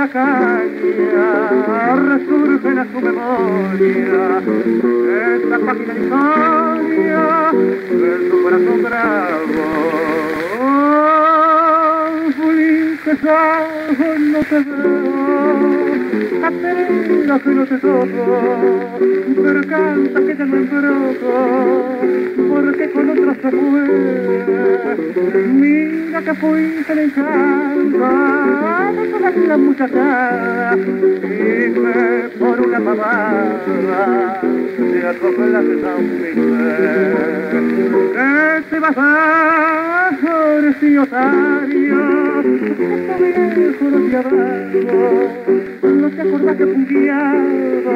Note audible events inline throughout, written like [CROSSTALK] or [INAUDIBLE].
la caña, resurgen a su memoria esta página de historia de su corazón bravo. Fui que no te veo, aterida que no te toco, pero canta que ya no embroco, porque con otro se fue. Mira que fuiste el encanto de todas las muchachadas, y me por una pavada te atropellas de San Miguel. Que te vas a Otario, que viejo no te abajo, no te acordás que guiado,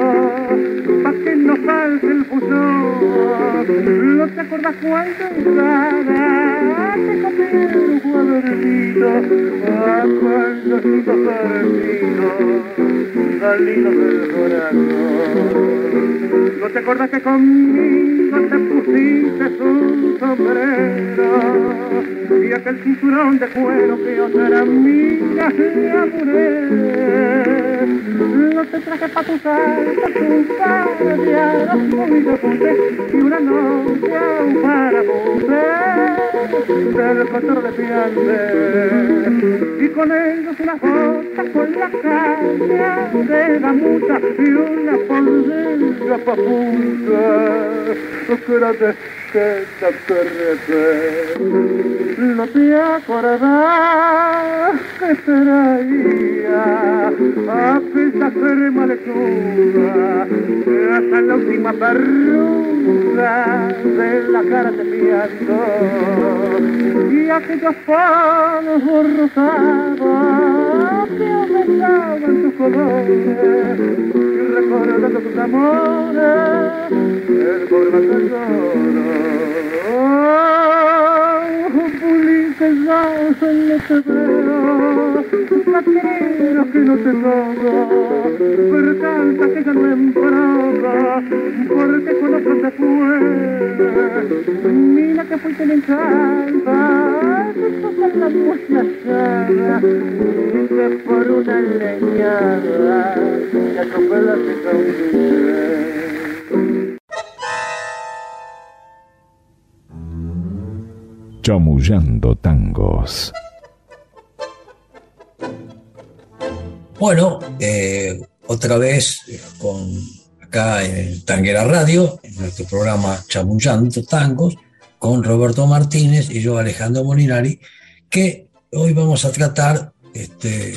pa' que no falte el futuro, no te acordás cuando entrada No te acordás que conmigo te pusiste un sombrero y aquel cinturón de cuero que otra amiga le amuré. No te traje pa' tu tu cara muy de ponte y una noche un parapute del control de piante y con ellos una foto con la caña de la mucha y una polilla pa' punta. Espérate que te arrepientes. No te acordás que traía a pesar de lectura hasta la última perruga de la cara te pianto y aquellos palos rosados que aumentaban tus colores y recordando tus amores el corazón llora Ya solo te veo la quiero que no te toco pero canta que ya no embroca porque con otro se fue mira que fuiste en que son las muchachada y que por una leñada te atropellaste con Chamullando tangos. Bueno, eh, otra vez eh, con acá en Tanguera Radio, en nuestro programa Chamullando Tangos, con Roberto Martínez y yo Alejandro Molinari, que hoy vamos a tratar, este,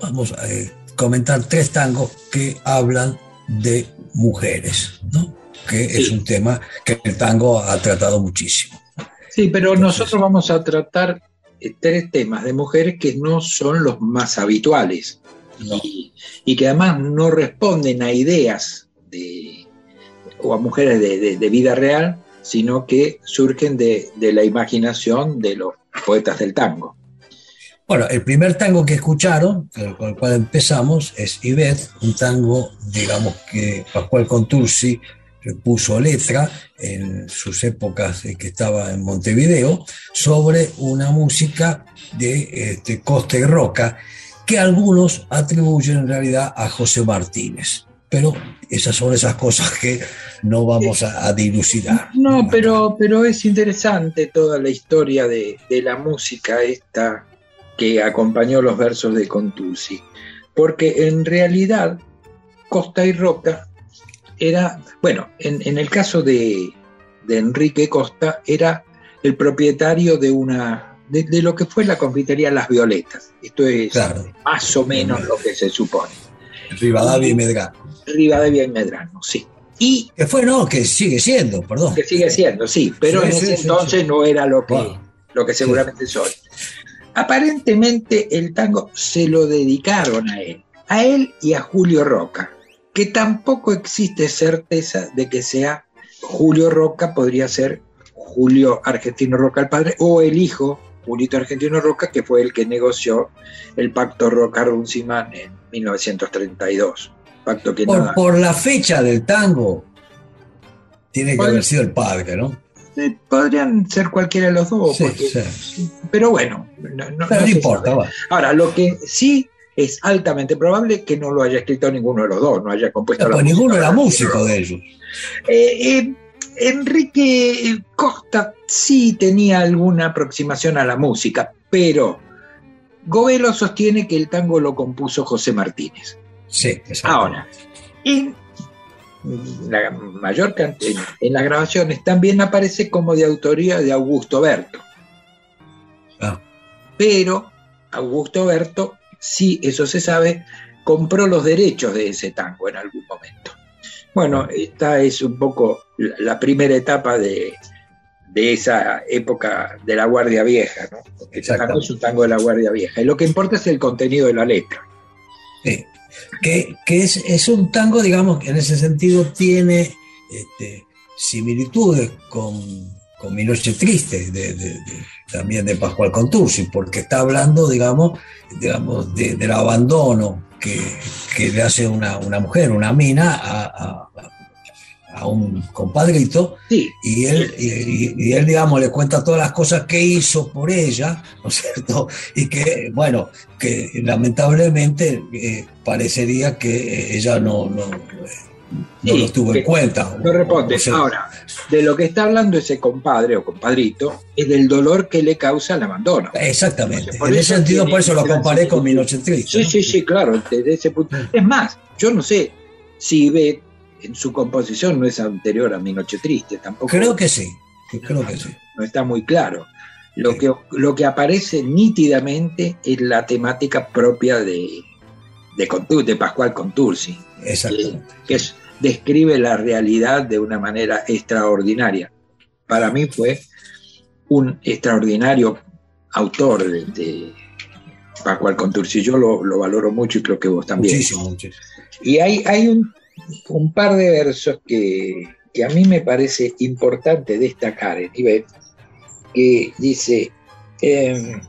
vamos a eh, comentar tres tangos que hablan de mujeres, ¿no? que es un tema que el tango ha tratado muchísimo. Sí, pero nosotros vamos a tratar eh, tres temas de mujeres que no son los más habituales y, y que además no responden a ideas de, o a mujeres de, de- de vida real, sino que surgen de, de la imaginación de los poetas del tango. Bueno, el primer tango que escucharon, con el cual empezamos, es Ivette, un tango, digamos, que Pascual Contursi puso letra en sus épocas que estaba en Montevideo, sobre una música de este, Costa y Roca, que algunos atribuyen en realidad a José Martínez. Pero esas son esas cosas que no vamos a, a dilucidar. No, pero, pero es interesante toda la historia de, de la música esta que acompañó los versos de Contusi, porque en realidad Costa y Roca era, bueno, en, en el caso de, de Enrique Costa, era el propietario de una, de, de lo que fue la confitería Las Violetas. Esto es Claro. más o menos lo que se supone. Rivadavia y Medrano. Rivadavia y Medrano, sí. Y Que fue, no, que sigue siendo, perdón. que sigue siendo, sí, pero Sí, en ese sí, entonces sí. no era lo que, Wow. lo que seguramente soy. Aparentemente el tango se lo dedicaron a él, a él y a Julio Roca, que tampoco existe certeza de que sea Julio Roca, podría ser Julio Argentino Roca el padre, o el hijo, Julito Argentino Roca, que fue el que negoció el pacto Roca-Runciman en 1932. Pacto que por, por la fecha del tango, tiene que haber sido el padre, ¿no? podrían ser cualquiera de los dos. Pero bueno, no, importa. Ahora, lo que sí es altamente probable que no lo haya escrito ninguno de los dos, no haya compuesto la pues ninguno era músico de ellos. Eh, eh, Enrique Costa sí tenía alguna aproximación a la música, pero Govelo sostiene que el tango lo compuso José Martínez. Sí, Ahora, en la mayor cantidad, en las grabaciones también aparece como de autoría de Augusto Berto. Ah. Pero Augusto Berto, sí, eso se sabe, compró los derechos de ese tango en algún momento. Bueno, esta es un poco la primera etapa de, esa época de la Guardia Vieja, ¿no? Porque tango es un tango de la Guardia Vieja. Y lo que importa es el contenido de la letra. Sí que, es, un tango, digamos, que en ese sentido tiene este, similitudes con, con Mi Noche Triste, también de Pascual Contursi, porque está hablando, digamos, digamos del abandono que, le hace una, mujer, una mina, a, a un compadrito y, él, y, él, digamos, le cuenta todas las cosas que hizo por ella, ¿no es cierto? Y que, bueno, que lamentablemente eh, parecería que ella no, no, no lo tuvo en cuenta. No responde. Ahora, de lo que está hablando ese compadre o compadrito es del dolor que le causa el abandono. Exactamente. en ese sentido, por eso lo comparé con mi noche triste. Sí, sí, sí, claro, desde ese punto. Es más, yo no sé si ve en su composición no es anterior a Mi Noche Triste, tampoco. Creo que sí, creo que sí. No está muy claro. Lo, que, lo que aparece nítidamente es la temática propia de, de, de Pascual Contursi. Exactamente. Que, describe la realidad de una manera extraordinaria. Para mí fue un extraordinario autor de, Pascual Contursi. Yo lo, valoro mucho y creo que vos también. Muchísimo, muchísimo. Y hay, hay un un par de versos que, a mí me parece importante destacar en que dice, em,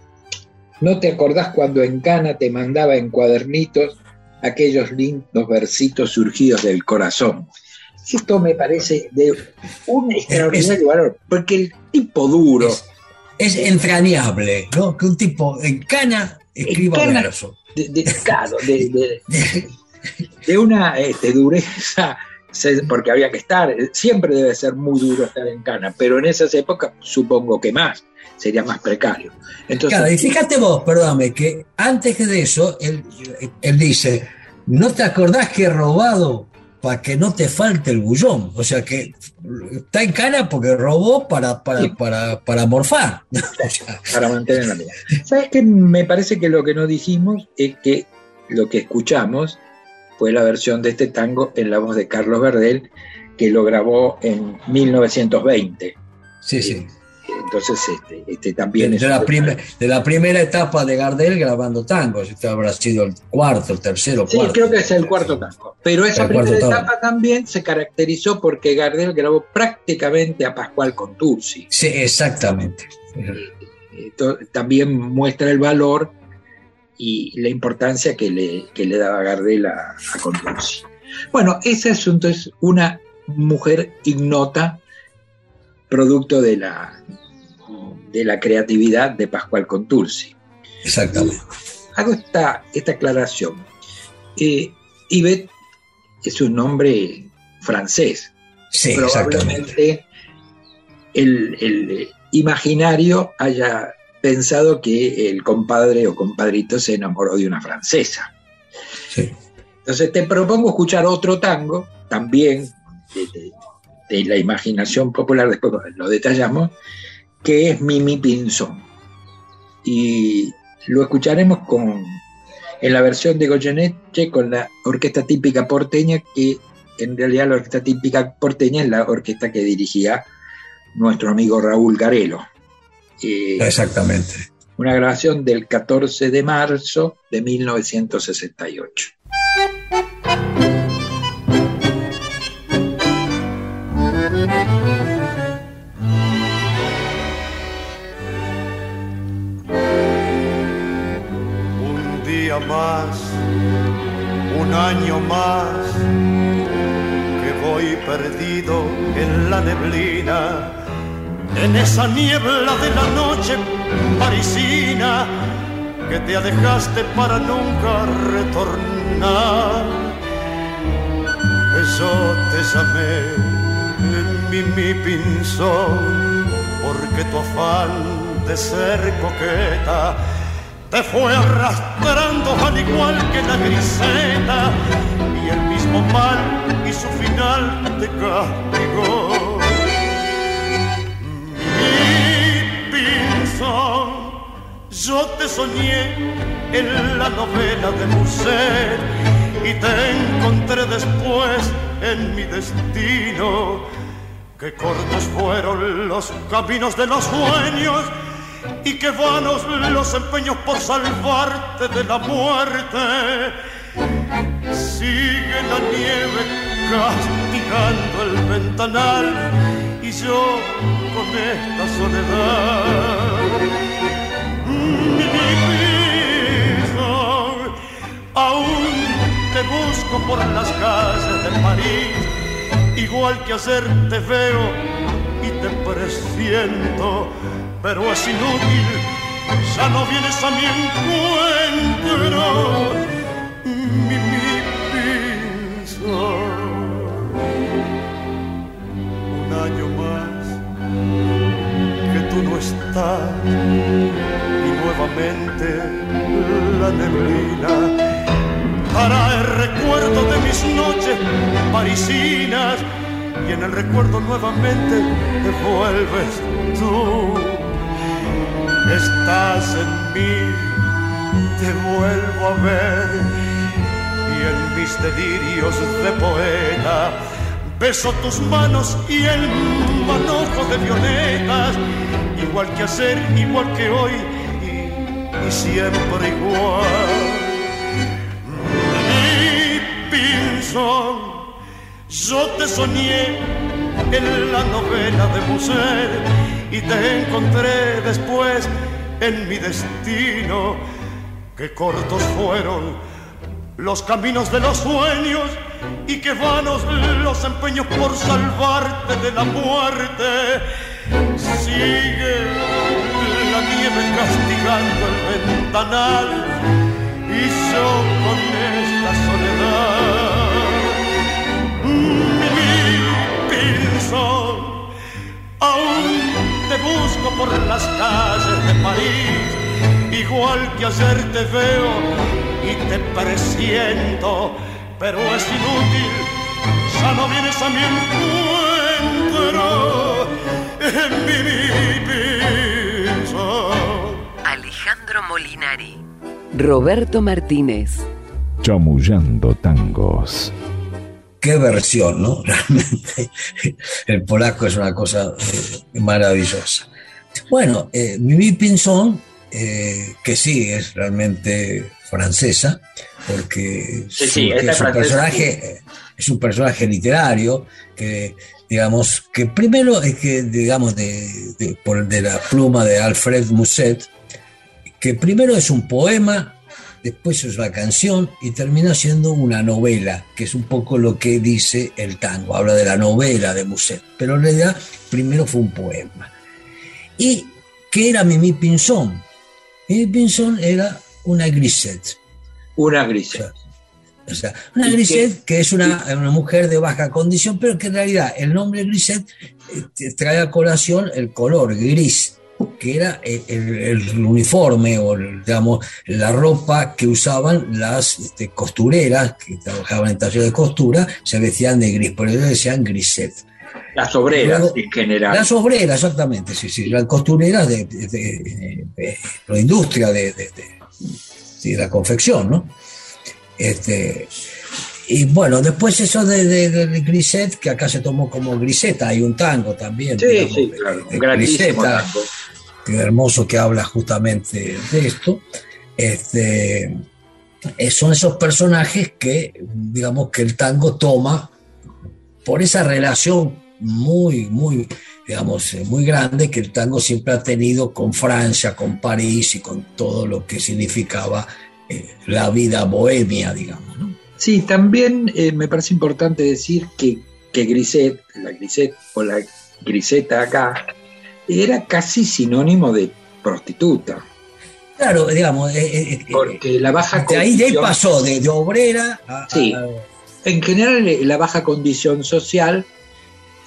¿no te acordás cuando en Cana te mandaba en cuadernitos aquellos lindos versitos surgidos del corazón? Esto me parece de un extraordinario valor, porque el tipo duro... Es, entrañable, ¿no? Que un tipo en Cana escriba verso. De, claro, de, de [LAUGHS] una este, dureza, porque había que estar, siempre debe ser muy duro estar en Cana, pero en esas épocas supongo que más, sería más precario. Entonces, claro, y fíjate vos, perdóname, que antes de eso, él, él dice, ¿no te acordás que he robado para que no te falte el bullón. O sea que está en cana porque robó para, para, para, para morfar. [LAUGHS] para mantener la vida. ¿Sabes qué? Me parece que lo que no dijimos es que lo que escuchamos fue la versión de este tango en la voz de Carlos Gardel, que lo grabó en 1920. Sí, sí. Entonces, este, este también de, es. la de la primera etapa de Gardel grabando tangos, este habrá sido el cuarto, el tercero, sí, creo que es el cuarto tango. Pero esa primera etapa también se caracterizó porque Gardel grabó prácticamente a Pascual Contursi. Sí, exactamente. también muestra el valor y la importancia que le, le daba Gardel a, a Bueno, ese asunto es una mujer ignota, producto de la, de la creatividad de Pascual Contursi. Exactamente. Hago esta, esta aclaración. Eh, es un nombre francés. Sí, Probablemente el, el imaginario haya pensado que el compadre o compadrito se enamoró de una francesa. Entonces te propongo escuchar otro tango, también de, la imaginación popular, después lo detallamos, que es Mimi Pinzón. Y lo escucharemos con, en la versión de Goyeneche con la orquesta típica porteña, que en realidad la orquesta típica porteña es la orquesta que dirigía nuestro amigo Raúl Garelo. Exactamente. Una grabación del 14 de marzo de 1968. Un día más, un año más, que voy perdido en la neblina en esa niebla de la noche parisina que te alejaste para nunca retornar. Eso te llamé mi, mi pinzón, porque tu afán de ser coqueta te fue arrastrando al igual que la griseta y el mismo mal y su final te castigó. Yo te soñé en la novela de Musset y te encontré después en mi destino. Que cortos fueron los caminos de los sueños y que vanos los empeños por salvarte de la muerte. Sigue la nieve castigando el ventanal y yo con esta soledad. Por las calles de París, igual que ayer te veo y te presiento pero es inútil, ya no vienes a mi encuentro, mi, mi Un año más que tú no estás y nuevamente la neblina para el recuerdo de mis noches parisinas. Y en el recuerdo nuevamente te vuelves tú. Estás en mí, te vuelvo a ver. Y en mis delirios de poeta beso tus manos y el manojo de violetas, igual que ayer, igual que hoy y, siempre igual. Yo te soñé en la novela de Musset y te encontré después en mi destino. Que cortos fueron los caminos de los sueños y que vanos los empeños por salvarte de la muerte. Sigue la nieve castigando el ventanal y yo con pero es inútil, ya no vienes a mi encuentro en mi piso. Alejandro Molinari, Roberto Martínez, Chamullando tangos qué versión, ¿no? [LAUGHS] Realmente el polaco es una cosa maravillosa. Bueno, eh, Mimi Pinson, eh, que sí es realmente francesa, porque es, un personaje, es un personaje literario que digamos que primero es que digamos de, por, de la pluma de Alfred Musset que primero es un poema después es la canción y termina siendo una novela, que es un poco lo que dice el tango, habla de la novela de Musset, pero en realidad primero fue un poema. ¿Y qué era Mimi Pinzón? Pinzón era una grisette. Una grisette. O sea, una grisette que es una, una, mujer de baja condición, pero que en realidad el nombre grisette eh, trae a colación el color gris que era el, uniforme o digamos la ropa que usaban las este, costureras que trabajaban en taller de costura, se vestían de gris, por eso decían griset. Las obreras en general. Las obreras, exactamente, sí, sí, las costureras de, la industria de, la confección, ¿no? Este, y bueno, después eso de, de, Griset, que acá se tomó como Griseta, hay un tango también. Sí, sí, claro. Griseta, hermoso que habla justamente de esto. Este, eh, son esos personajes que, digamos, que el tango toma por esa relación muy, muy, digamos, eh, muy grande que el tango siempre ha tenido con Francia, con París y con todo lo que significaba eh, la vida bohemia, digamos. Sí, también eh, me parece importante decir que, que Griset, la Griset o la Griseta acá, era casi sinónimo de prostituta. Claro, digamos, eh, eh, eh, Porque la baja de ahí, de ahí pasó de, de obrera a, Sí. a- En general, la baja condición social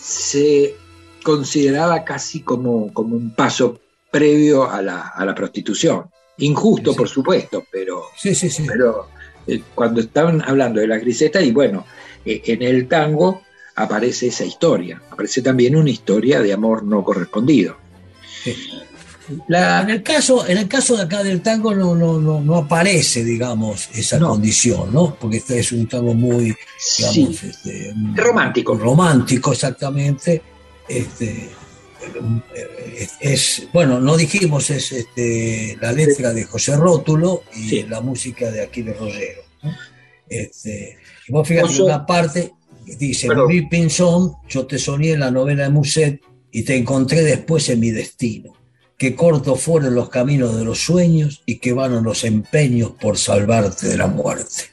se consideraba casi como, como un paso previo a la, a la prostitución. Injusto, Sí. por supuesto, pero, sí, sí, sí. pero eh, cuando estaban hablando de la griseta, y bueno, eh, en el tango aparece esa historia, aparece también una historia de amor no correspondido. La, En el caso, en el caso de acá del tango no, no, no, no aparece, digamos, esa No. condición, ¿no? Porque este es un tango muy, sí, este, romántico. romántico exactamente. Este, es, es- bueno, no dijimos, es este, la letra de José Rótulo y Sí. la música de Aquiles Rollero. ¿no? Este, y vos fíjate Oso- una parte dice, viví Pinzón, yo te soñé en la novela de Musset y te encontré después en mi destino. Que cortos fueron los caminos de los sueños y que vanos los empeños por salvarte de la muerte.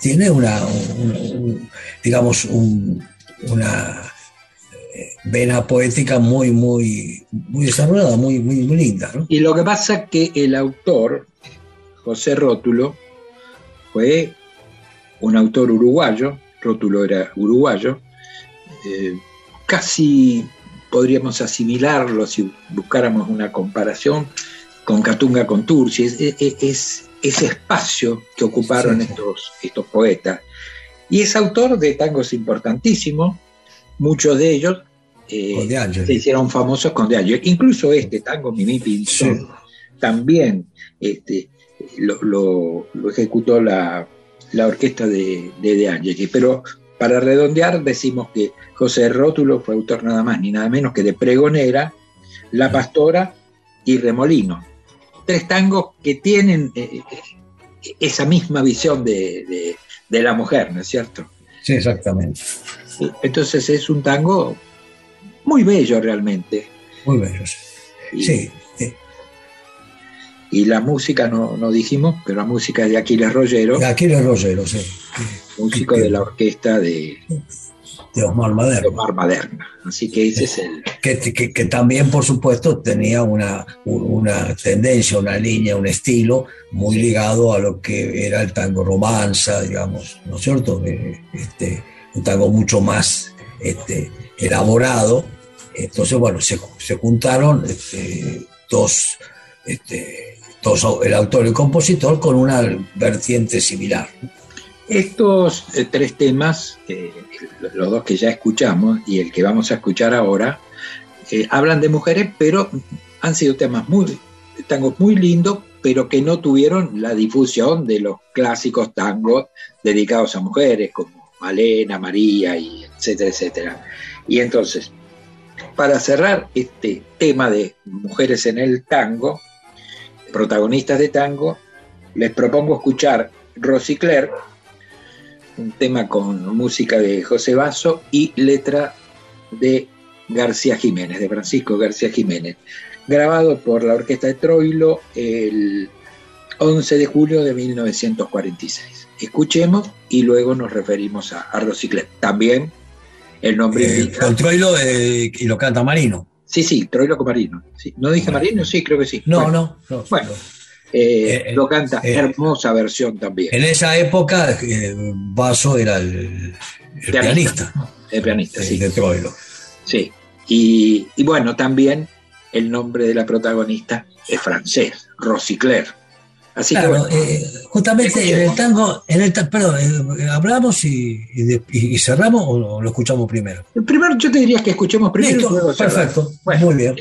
Tiene una, un- un- digamos, un- una eh, vena poética muy, muy, muy desarrollada, muy, muy, linda. Y lo que pasa es que el autor, José Rótulo, fue un autor uruguayo, Rótulo era uruguayo, eh, casi podríamos asimilarlo si buscáramos una comparación con Catunga con Turci, es, es- es ese espacio que ocuparon Sí, sí. Estos, estos poetas. Y es autor de tangos importantísimos, muchos de ellos eh, De se hicieron famosos con De Angeli. Incluso este tango, Mimi Pinzón, Sí. también este, lo, lo- lo ejecutó la, la orquesta de, de De. Pero para redondear, decimos que José Rótulo fue autor nada más ni nada menos que de Pregonera, La Pastora y Remolino. Tres tangos que tienen eh, eh, esa misma visión de, de- de la mujer, ¿no es cierto? Sí, exactamente. Entonces es un tango muy bello realmente. Muy bello. Sí, sí. Y la música, no, no dijimos, pero la música es de Aquiles Rollero, Aquiles Rollero, sí. músico de la orquesta de, De Osmar de Madero. Omar Maderna. Así que ese es el... que, que- que también, por supuesto, tenía una, una tendencia, una línea, un estilo muy ligado a lo que era el tango romanza, digamos, ¿no es cierto? Eh, Este, un tango mucho más este, elaborado. Entonces, bueno, se, se juntaron este, dos, este, el autor y el compositor con una vertiente similar. Estos eh, tres temas, los dos que ya escuchamos y el que vamos a escuchar ahora, eh, hablan de mujeres, pero han sido temas muy, tangos muy lindos, pero que no tuvieron la difusión de los clásicos tangos dedicados a mujeres, como Malena, María, y etcétera, etcétera. Y entonces, para cerrar este tema de mujeres en el tango, protagonistas de tango, les propongo escuchar Rosicler, un tema con música de José Basso y letra de García Jiménez, de Francisco García Jiménez, grabado por la Orquesta de Troilo el 11 de julio de 1946. Escuchemos y luego nos referimos a, a Rosicler. También el nombre Eh, indica. el Troilo eh, y lo canta Marino. Sí, sí, Troilo con Marino. Sí. ¿No dije Marino? Sí, creo que sí. No, Bueno, no, no. Bueno. eh, Eh, lo canta, eh, hermosa versión también. En esa época, eh, Basso era el, el Pianista. pianista, ¿no? El pianista, sí. de Troilo. Sí. Y, y bueno, también el nombre de la protagonista es francés, Rosicler. Así Claro, que bueno, eh, justamente en el tango, en el perdón, eh, hablamos y, y de- y- cerramos o lo, lo escuchamos primero. primero yo te diría que escuchemos primero Listo, perfecto, Bueno. muy bien.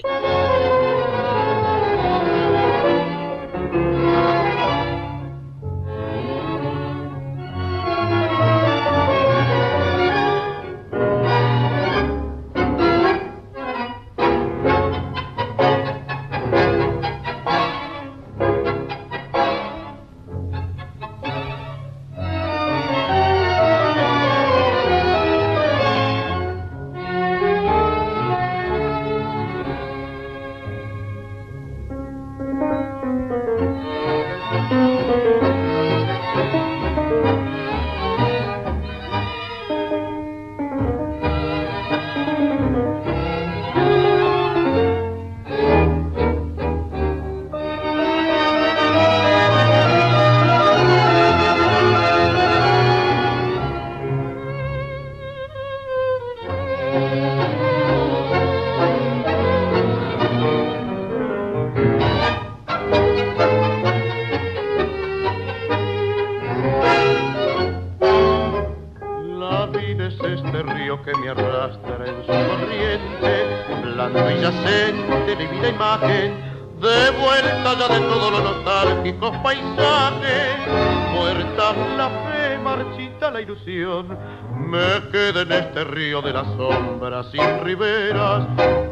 Este río de la sombra sin riberas,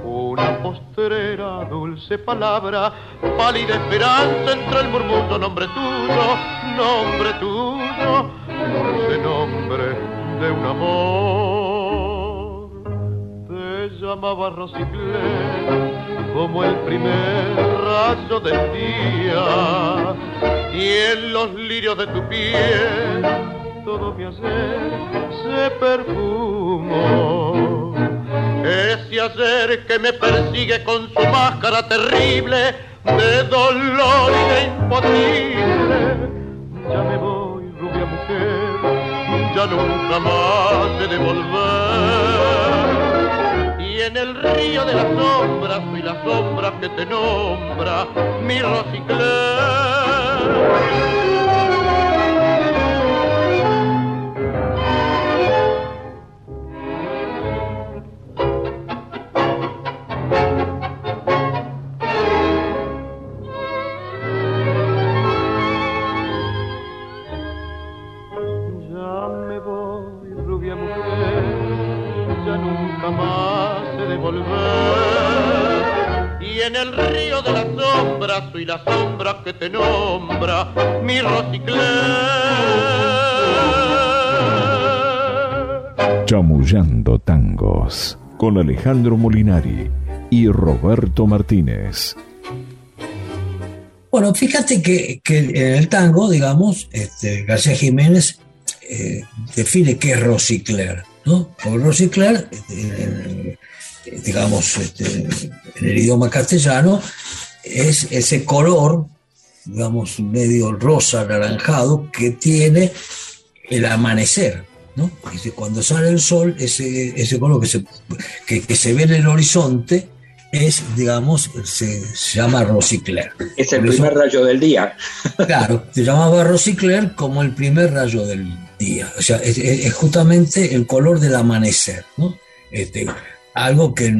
una postrera, dulce palabra, pálida esperanza entre el murmullo, nombre tuyo, nombre tuyo, dulce nombre de un amor. Te llamaba Rosicler como el primer rayo del día y en los lirios de tu piel todo mi hacer se perfumó. Ese hacer que me persigue con su máscara terrible de dolor y de imposible. Ya me voy, rubia mujer, ya nunca más he de volver en el río de las sombras soy la sombra que te nombra mi Rosicler. La sombra que te nombra mi Rosicler. Chamullando tangos con Alejandro Molinari y Roberto Martínez. Bueno, fíjate que, en el tango, digamos, este, García Jiménez eh, define qué es Rosicler, ¿no? Porque Rosicler, eh, digamos, este, en el idioma castellano, es ese color, digamos, medio rosa, anaranjado, que tiene el amanecer. ¿no? Cuando sale el sol, ese, ese color que se, que, se ve en el horizonte es, digamos, se, llama Rosicler. Es el primer rayo del día. [LAUGHS] Claro, se llamaba Rosicler como el primer rayo del día. O sea, es, es justamente el color del amanecer, ¿no? Este, algo que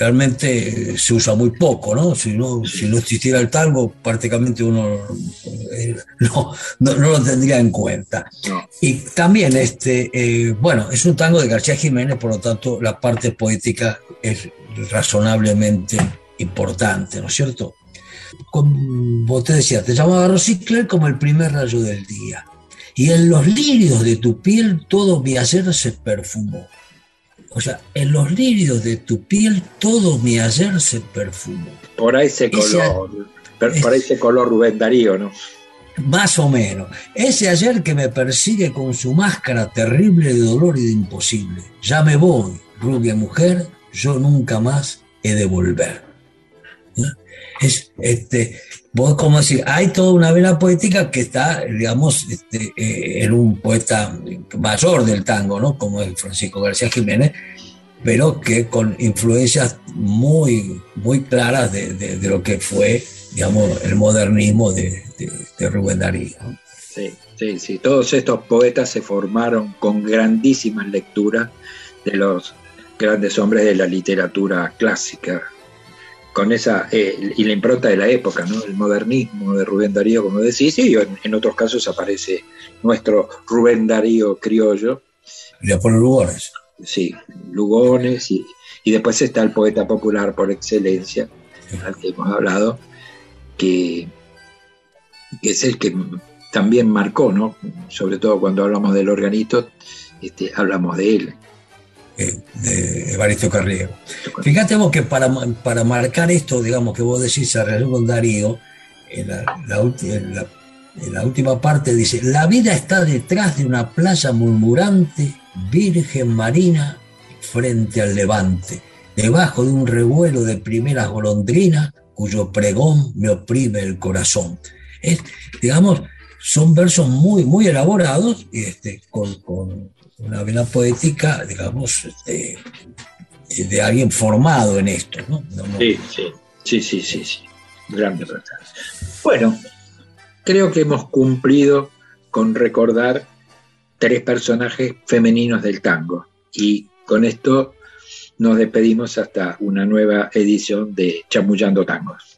realmente se usa muy poco, ¿no? Si no, si no existiera el tango, prácticamente uno eh, no, lo tendría en cuenta. Y también, este, eh, bueno, es un tango de García Jiménez, por lo tanto, la parte poética es razonablemente importante, ¿no es cierto? Como te decía, te llamaba Rosicler como el primer rayo del día. Y en los lirios de tu piel todo mi hacer se perfumó. O sea, en los lirios de tu piel todo mi ayer se perfumó. Por ahí ese color, por ahí ese color Rubén Darío, ¿no? Más o menos. Ese ayer que me persigue con su máscara terrible de dolor y de imposible. Ya me voy, rubia mujer, yo nunca más he de volver. Es, este, vos como decir, hay toda una vena poética que está, digamos, este, eh, en un poeta mayor del tango, ¿no? Como es Francisco García Jiménez, pero que con influencias muy, muy claras de, lo que fue, digamos, el modernismo de, Rubén Darío. Sí, sí, sí. Todos estos poetas se formaron con grandísimas lecturas de los grandes hombres de la literatura clásica, con esa, eh, y la impronta de la época, ¿no? el modernismo de Rubén Darío, como decís, y en, otros casos aparece nuestro Rubén Darío criollo. Leopoldo Lugones. Sí, Lugones, y, y, después está el poeta popular por excelencia, al que hemos hablado, que, que es el que también marcó, ¿no? sobre todo cuando hablamos del organito, este, hablamos de él de Evaristo Carriego. Fíjate vos que para, para marcar esto, digamos, que vos decís a con Darío, en la, última parte dice, la vida está detrás de una playa murmurante, virgen marina, frente al levante, debajo de un revuelo de primeras golondrinas, cuyo pregón me oprime el corazón. Es, digamos, son versos muy, muy elaborados este, con una vena poética, digamos, de, de, alguien formado en esto, ¿no? Sí, sí, sí, sí, sí, Grande Bueno, creo que hemos cumplido con recordar tres personajes femeninos del tango. Y con esto nos despedimos hasta una nueva edición de Chamullando Tangos.